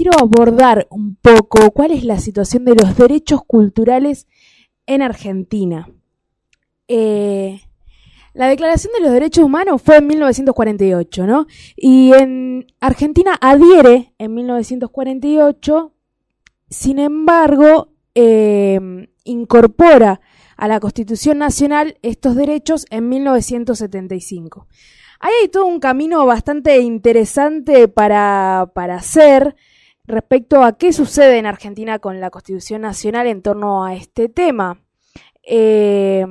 quiero abordar un poco cuál es la situación de los derechos culturales en Argentina. Eh, la Declaración de los Derechos Humanos fue en 1948, ¿no? Y en Argentina adhiere en 1948, sin embargo, eh, incorpora a la Constitución Nacional estos derechos en 1975. Ahí hay todo un camino bastante interesante para, para hacer respecto a qué sucede en Argentina con la Constitución Nacional en torno a este tema. Eh,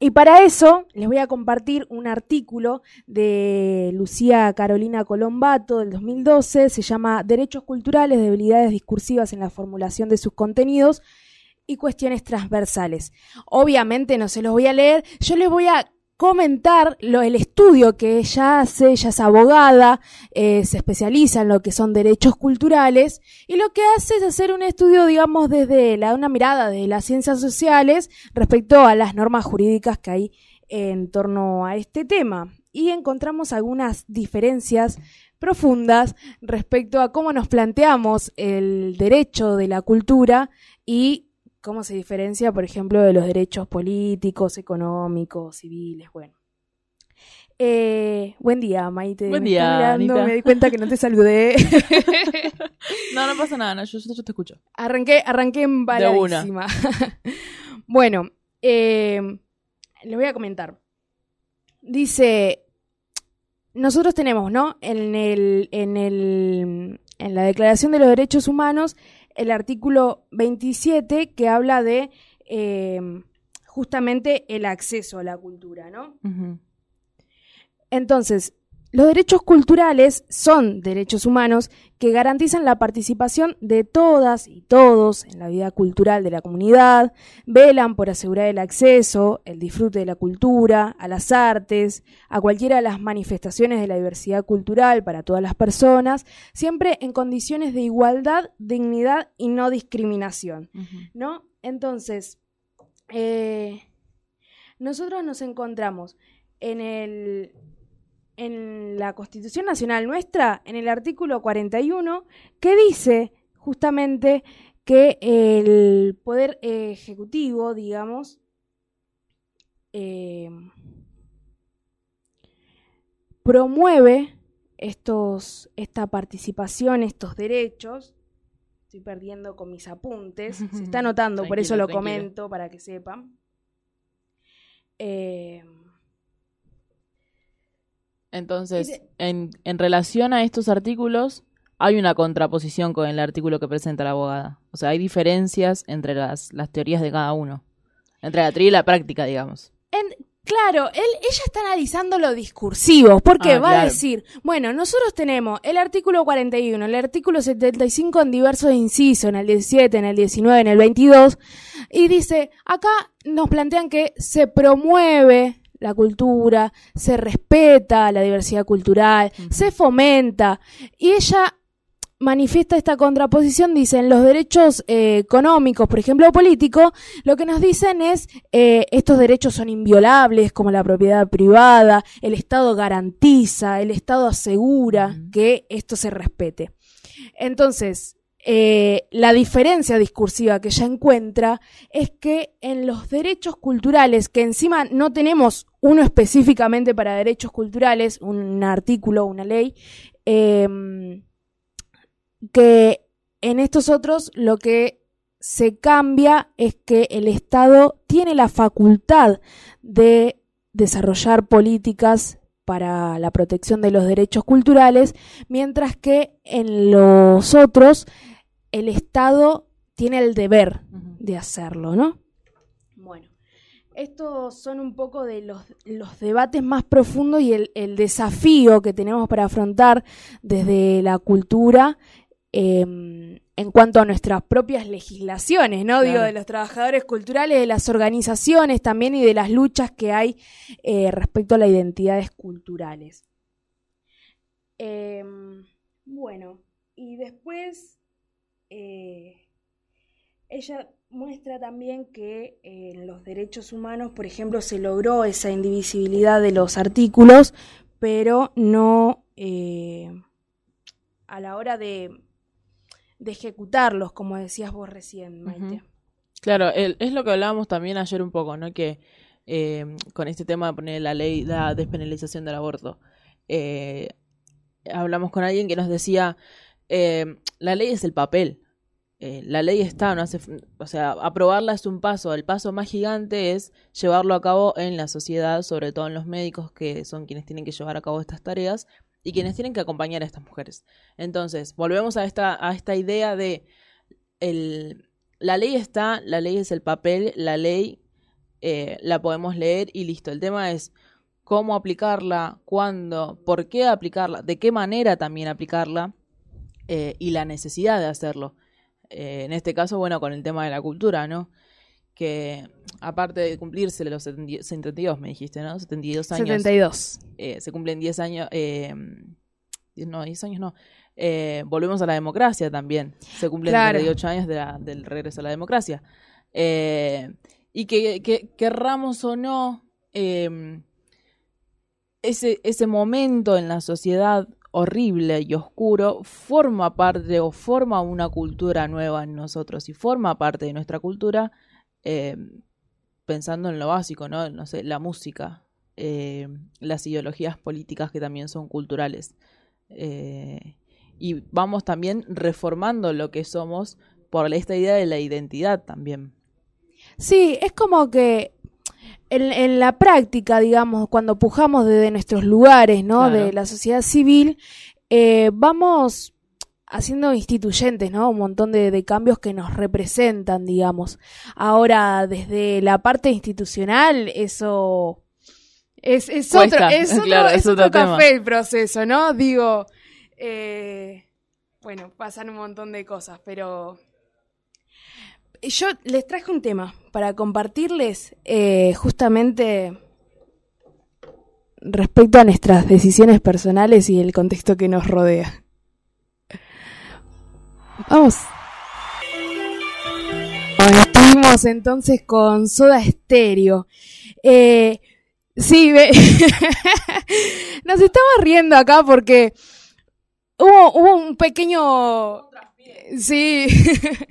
y para eso les voy a compartir un artículo de Lucía Carolina Colombato del 2012, se llama Derechos Culturales, Debilidades Discursivas en la Formulación de sus Contenidos y Cuestiones Transversales. Obviamente no se los voy a leer, yo les voy a comentar lo, el estudio que ella hace, ella es abogada, eh, se especializa en lo que son derechos culturales y lo que hace es hacer un estudio, digamos, desde la, una mirada de las ciencias sociales respecto a las normas jurídicas que hay en torno a este tema. Y encontramos algunas diferencias profundas respecto a cómo nos planteamos el derecho de la cultura y cómo se diferencia, por ejemplo, de los derechos políticos, económicos, civiles, bueno. Eh, buen día, Maite. Buen Me día, estoy mirando, Anita. Me di cuenta que no te saludé. no, no pasa nada, no, yo, yo te escucho. arranqué, arranqué embaladísima. bueno, eh, les voy a comentar. Dice, nosotros tenemos, ¿no? En el, en el, en la Declaración de los Derechos Humanos, el artículo 27 que habla de eh, justamente el acceso a la cultura, ¿no? Entonces, los derechos culturales son derechos humanos que garantizan la participación de todas y todos en la vida cultural de la comunidad, velan por asegurar el acceso, el disfrute de la cultura, a las artes, a cualquiera de las manifestaciones de la diversidad cultural para todas las personas, siempre en condiciones de igualdad, dignidad y no discriminación. ¿no? Entonces, eh, nosotros nos encontramos en el en la Constitución Nacional nuestra, en el artículo 41, que dice justamente que el poder ejecutivo, digamos, eh, promueve estos, esta participación, estos derechos. Estoy perdiendo con mis apuntes. Se está anotando, por eso lo tranquilo. comento para que sepan. Eh, Entonces, en, en relación a estos artículos, hay una contraposición con el artículo que presenta la abogada. O sea, hay diferencias entre las, las teorías de cada uno. Entre la teoría y la práctica, digamos. En- claro, él, ella está analizando lo discursivo, porque Ah, va a decir, bueno, nosotros tenemos el artículo 41, el artículo 75 en diversos incisos, en el 17, en el 19, en el 22, y dice, acá nos plantean que se promueve la cultura, se respeta la diversidad cultural, se fomenta, y ella manifiesta esta contraposición, dicen los derechos eh, económicos, por ejemplo, políticos, lo que nos dicen es eh, estos derechos son inviolables, como la propiedad privada, el Estado garantiza, el Estado asegura que esto se respete. Entonces, eh, la diferencia discursiva que ella encuentra es que en los derechos culturales, que encima no tenemos uno específicamente para derechos culturales, un artículo, una ley, eh, que en estos otros lo que se cambia es que el Estado tiene la facultad de desarrollar políticas para la protección de los derechos culturales, mientras que en los otros el Estado tiene el deber de hacerlo, ¿no? Estos son un poco de los, los debates más profundos y el, el desafío que tenemos para afrontar desde la cultura eh, en cuanto a nuestras propias legislaciones, ¿no? Digo, de los trabajadores culturales, de las organizaciones también y de las luchas que hay eh, respecto a las identidades culturales. Em, bueno, y después eh, ella muestra también que eh, en los derechos humanos, por ejemplo, se logró esa indivisibilidad de los artículos, pero no eh, a la hora de, de ejecutarlos, como decías vos recién, Maite. Claro, es lo que hablábamos también ayer un poco, ¿no? Que eh, con este tema de poner la ley, la despenalización del aborto, eh, hablamos con alguien que nos decía, la ley es el papel, la ley está, no hace, o sea, aprobarla es un paso, el paso más gigante es llevarlo a cabo en la sociedad, sobre todo en los médicos que son quienes tienen que llevar a cabo estas tareas y quienes tienen que acompañar a estas mujeres. Entonces, volvemos a esta, a esta idea de la ley está, la ley es el papel, la ley eh, la podemos leer y listo. El tema es cómo aplicarla, cuándo, por qué aplicarla, de qué manera también aplicarla eh, y la necesidad de hacerlo. Eh, en este caso, bueno, con el tema de la cultura, ¿no? Que aparte de cumplirse los 72, me dijiste, ¿no? 72 años. 72. se cumplen 10 años, no, 10 años no. Eh, volvemos a la democracia también. Se cumplen claro. 38 años del regreso a la democracia. Eh, y que, que, querramos o no, ese, ese momento en la sociedad horrible y oscuro forma parte o forma una cultura nueva en nosotros y forma parte de nuestra cultura em, pensando en lo básico, ¿no? No sé, la música, em, las ideologías políticas que también son culturales. Eh, y vamos también reformando lo que somos por esta idea de la identidad también. Sí, es como que en, la práctica, digamos, cuando pujamos desde nuestros lugares, ¿no? De la sociedad civil, eh, vamos haciendo instituyentes, ¿no? Un montón de, cambios que nos representan, digamos. Ahora, desde la parte institucional, eso es, es otro, es otro, café el proceso, ¿no? Digo, eh, bueno, pasan un montón de cosas, pero yo les traje un tema para compartirles eh, justamente respecto a nuestras decisiones personales y el contexto que nos rodea. Vamos. Bueno, estuvimos entonces con Soda Stereo. Eh, sí, nos estamos riendo acá porque hubo un pequeño... Sí.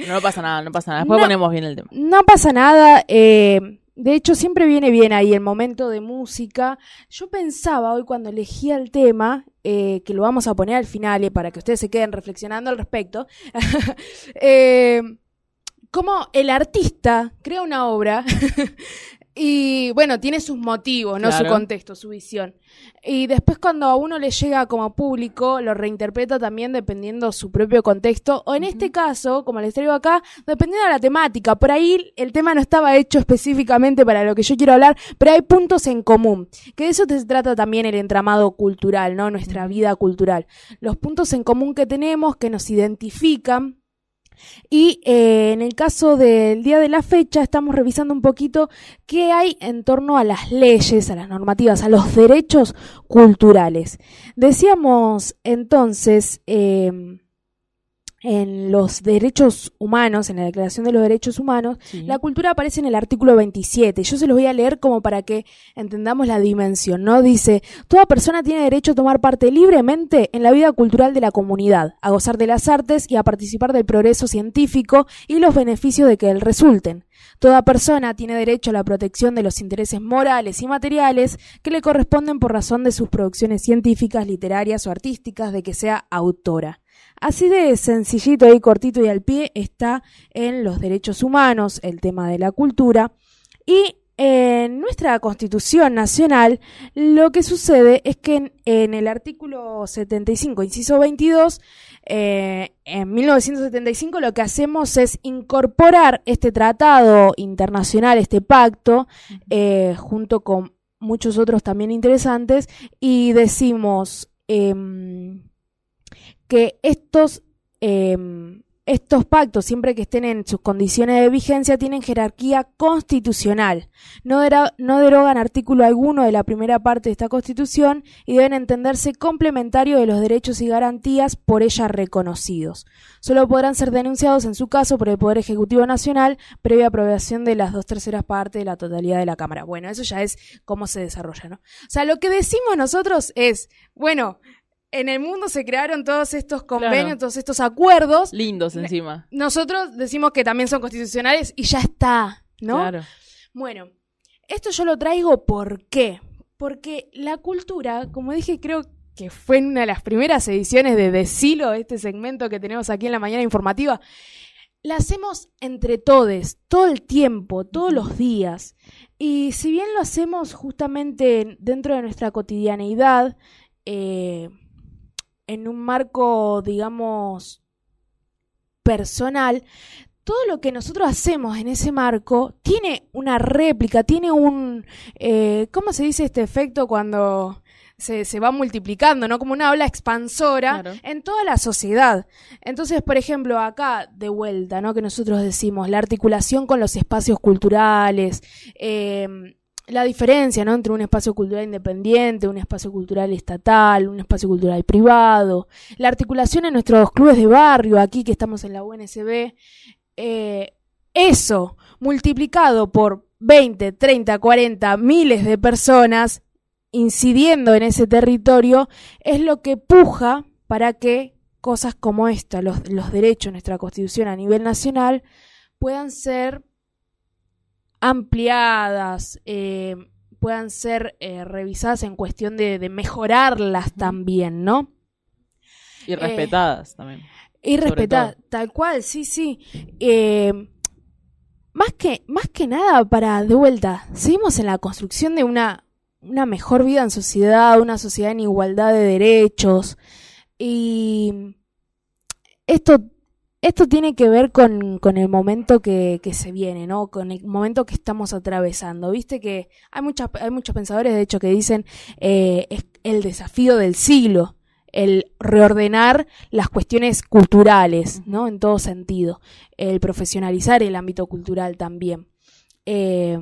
No pasa nada, no pasa nada. Después ponemos bien el tema. No pasa nada. Eh, de hecho, siempre viene bien ahí el momento de música. Yo pensaba hoy cuando elegía el tema, eh, que lo vamos a poner al final eh, para que ustedes se queden reflexionando al respecto, eh, como el artista crea una obra y bueno, tiene sus motivos, no su contexto, su visión. Y después cuando a uno le llega como público, lo reinterpreta también dependiendo su propio contexto. O en este caso, como les traigo acá, dependiendo de la temática. Por ahí el tema no estaba hecho específicamente para lo que yo quiero hablar, pero hay puntos en común. Que de eso se trata también el entramado cultural, ¿no? Nuestra vida cultural. Los puntos en común que tenemos, que nos identifican y eh, en el caso del día de la fecha estamos revisando un poquito qué hay en torno a las leyes, a las normativas, a los derechos culturales. Decíamos entonces... Eh, en los derechos humanos, en la Declaración de los Derechos Humanos, la cultura aparece en el artículo 27. Yo se los voy a leer como para que entendamos la dimensión, ¿no? Dice, toda persona tiene derecho a tomar parte libremente en la vida cultural de la comunidad, a gozar de las artes y a participar del progreso científico y los beneficios de que él resulten. Toda persona tiene derecho a la protección de los intereses morales y materiales que le corresponden por razón de sus producciones científicas, literarias o artísticas, de que sea autora. Así de sencillito y cortito y al pie está en los derechos humanos, el tema de la cultura. Y en nuestra Constitución Nacional lo que sucede es que en, el artículo 75, inciso 22, eh, en 1975 lo que hacemos es incorporar este tratado internacional, este pacto, eh, junto con muchos otros también interesantes, y decimos... Em, que estos, em, estos pactos, siempre que estén en sus condiciones de vigencia, tienen jerarquía constitucional. No, no derogan artículo alguno de la primera parte de esta Constitución y deben entenderse complementarios de los derechos y garantías por ella reconocidos. Solo podrán ser denunciados en su caso por el Poder Ejecutivo Nacional previa aprobación de las dos terceras partes de la totalidad de la Cámara. Bueno, eso ya es cómo se desarrolla, ¿no? O sea, lo que decimos nosotros es, bueno, en el mundo se crearon todos estos convenios, todos estos acuerdos. Lindos encima. Nosotros decimos que también son constitucionales y ya está, ¿no? Claro. Bueno, esto yo lo traigo ¿por qué? Porque la cultura, como dije, creo que fue en una de las primeras ediciones de Decilo, este segmento que tenemos aquí en la mañana informativa, la hacemos entre todos, todo el tiempo, todos los días. Y si bien lo hacemos justamente dentro de nuestra cotidianeidad, eh, en un marco, digamos, personal, todo lo que nosotros hacemos en ese marco tiene una réplica, tiene un, eh, ¿cómo se dice este efecto cuando se, se, va multiplicando, ¿no? Como una ola expansora en toda la sociedad. Entonces, por ejemplo, acá de vuelta, ¿no? Que nosotros decimos, la articulación con los espacios culturales, eh, la diferencia ¿no? entre un espacio cultural independiente, un espacio cultural estatal, un espacio cultural privado, la articulación en nuestros clubes de barrio, aquí que estamos en la UNSB, eh, eso multiplicado por 20, 30, 40, miles de personas incidiendo en ese territorio, es lo que puja para que cosas como esta, los, los derechos de nuestra Constitución a nivel nacional, puedan ser ampliadas, eh, puedan ser eh, revisadas en cuestión de, mejorarlas también, ¿no? Y respetadas también. Y respetadas, tal cual, sí, sí. más, que, más que nada, para, de vuelta, seguimos en la construcción de una, una mejor vida en sociedad, una sociedad en igualdad de derechos. Y esto esto tiene que ver con, el momento que, se viene, ¿no? Con el momento que estamos atravesando. Viste que hay, muchas, hay muchos pensadores, de hecho, que dicen eh, es el desafío del siglo, el reordenar las cuestiones culturales, ¿no? En todo sentido. El profesionalizar el ámbito cultural también. Eh,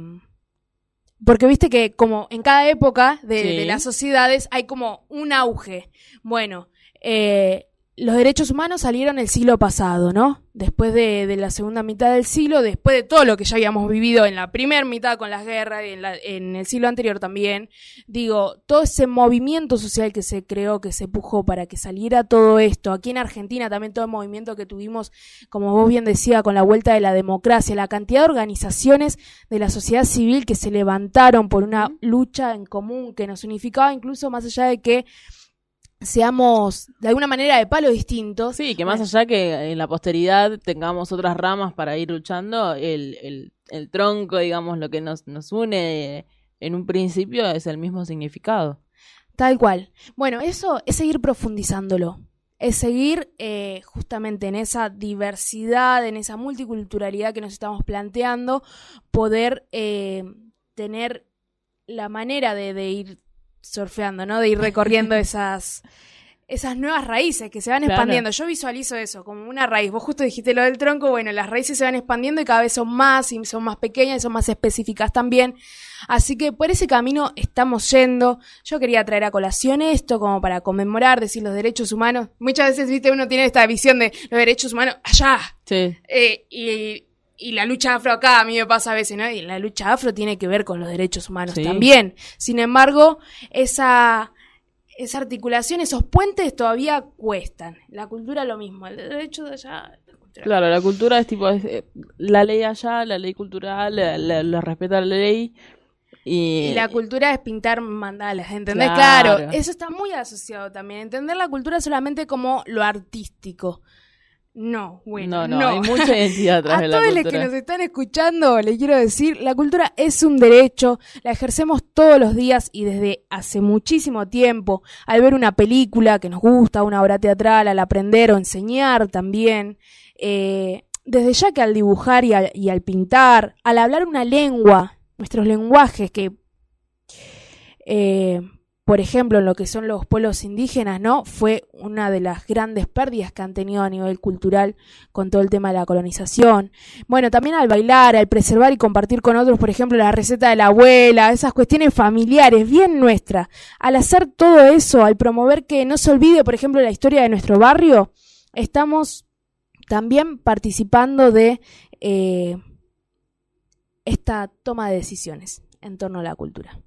porque viste que como en cada época de, las sociedades hay como un auge. Bueno, eh, los derechos humanos salieron el siglo pasado, ¿no? Después de, la segunda mitad del siglo, después de todo lo que ya habíamos vivido en la primera mitad con las guerras y en, en, el siglo anterior también, digo, todo ese movimiento social que se creó, que se pujó para que saliera todo esto, aquí en Argentina también todo el movimiento que tuvimos, como vos bien decía, con la vuelta de la democracia, la cantidad de organizaciones de la sociedad civil que se levantaron por una lucha en común que nos unificaba, incluso más allá de que seamos de alguna manera de palo distintos. Sí, que más allá que en la posteridad tengamos otras ramas para ir luchando, el, el, el tronco, digamos, lo que nos, nos une en un principio es el mismo significado. Tal cual. Bueno, eso es seguir profundizándolo. Es seguir eh, justamente en esa diversidad, en esa multiculturalidad que nos estamos planteando, poder eh, tener la manera de, de ir surfeando, ¿no? De ir recorriendo esas, esas nuevas raíces que se van expandiendo. Yo visualizo eso como una raíz. Vos justo dijiste lo del tronco, bueno, las raíces se van expandiendo y cada vez son más y son más pequeñas y son más específicas también. Así que por ese camino estamos yendo. Yo quería traer a colación esto como para conmemorar, decir los derechos humanos. Muchas veces, viste, uno tiene esta visión de los derechos humanos allá. Sí. Eh, y y la lucha afro acá a mí me pasa a veces, ¿no? Y la lucha afro tiene que ver con los derechos humanos también. Sin embargo, esa, esa articulación, esos puentes todavía cuestan. La cultura lo mismo, el derecho de allá. claro, la cultura es tipo, eh, la ley allá, la ley cultural, la, respeta la ley. Y... la cultura es pintar mandalas, ¿entendés? claro, eso está muy asociado también. Entender la cultura solamente como lo artístico. No, bueno, no, no, hay mucha identidad atrás de la cultura. A todos los que nos están escuchando, les quiero decir, la cultura es un derecho, la ejercemos todos los días y desde hace muchísimo tiempo, al ver una película que nos gusta, una obra teatral, al aprender o enseñar también, eh, desde ya que al dibujar y al, y al pintar, al hablar una lengua, nuestros lenguajes que... Eh, por ejemplo, en lo que son los pueblos indígenas, ¿no? Fue una de las grandes pérdidas que han tenido a nivel cultural con todo el tema de la colonización. Bueno, también al bailar, al preservar y compartir con otros, por ejemplo, la receta de la abuela, esas cuestiones familiares, bien nuestras. Al hacer todo eso, al promover que no se olvide, por ejemplo, la historia de nuestro barrio, estamos también participando de eh, esta toma de decisiones en torno a la cultura.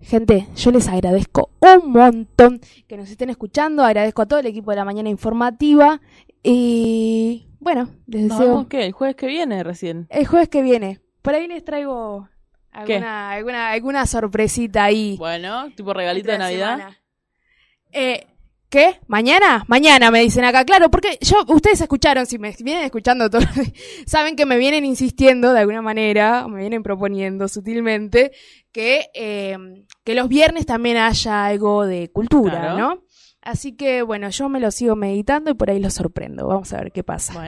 Gente, yo les agradezco un montón que nos estén escuchando. Agradezco a todo el equipo de la mañana informativa. Y bueno, les ¿Nos deseo vemos qué? ¿El jueves que viene recién? el jueves que viene. Por ahí les traigo alguna, alguna, alguna sorpresita ahí. Bueno, tipo regalito de Navidad. Eh, ¿Qué? ¿Mañana? Mañana me dicen acá. Claro, porque yo, ustedes escucharon, si me vienen escuchando todo, saben que me vienen insistiendo de alguna manera, me vienen proponiendo sutilmente, que, eh, que los viernes también haya algo de cultura, Claro. ¿no? Así que, bueno, yo me lo sigo meditando y por ahí lo sorprendo. Vamos a ver qué pasa. Bueno.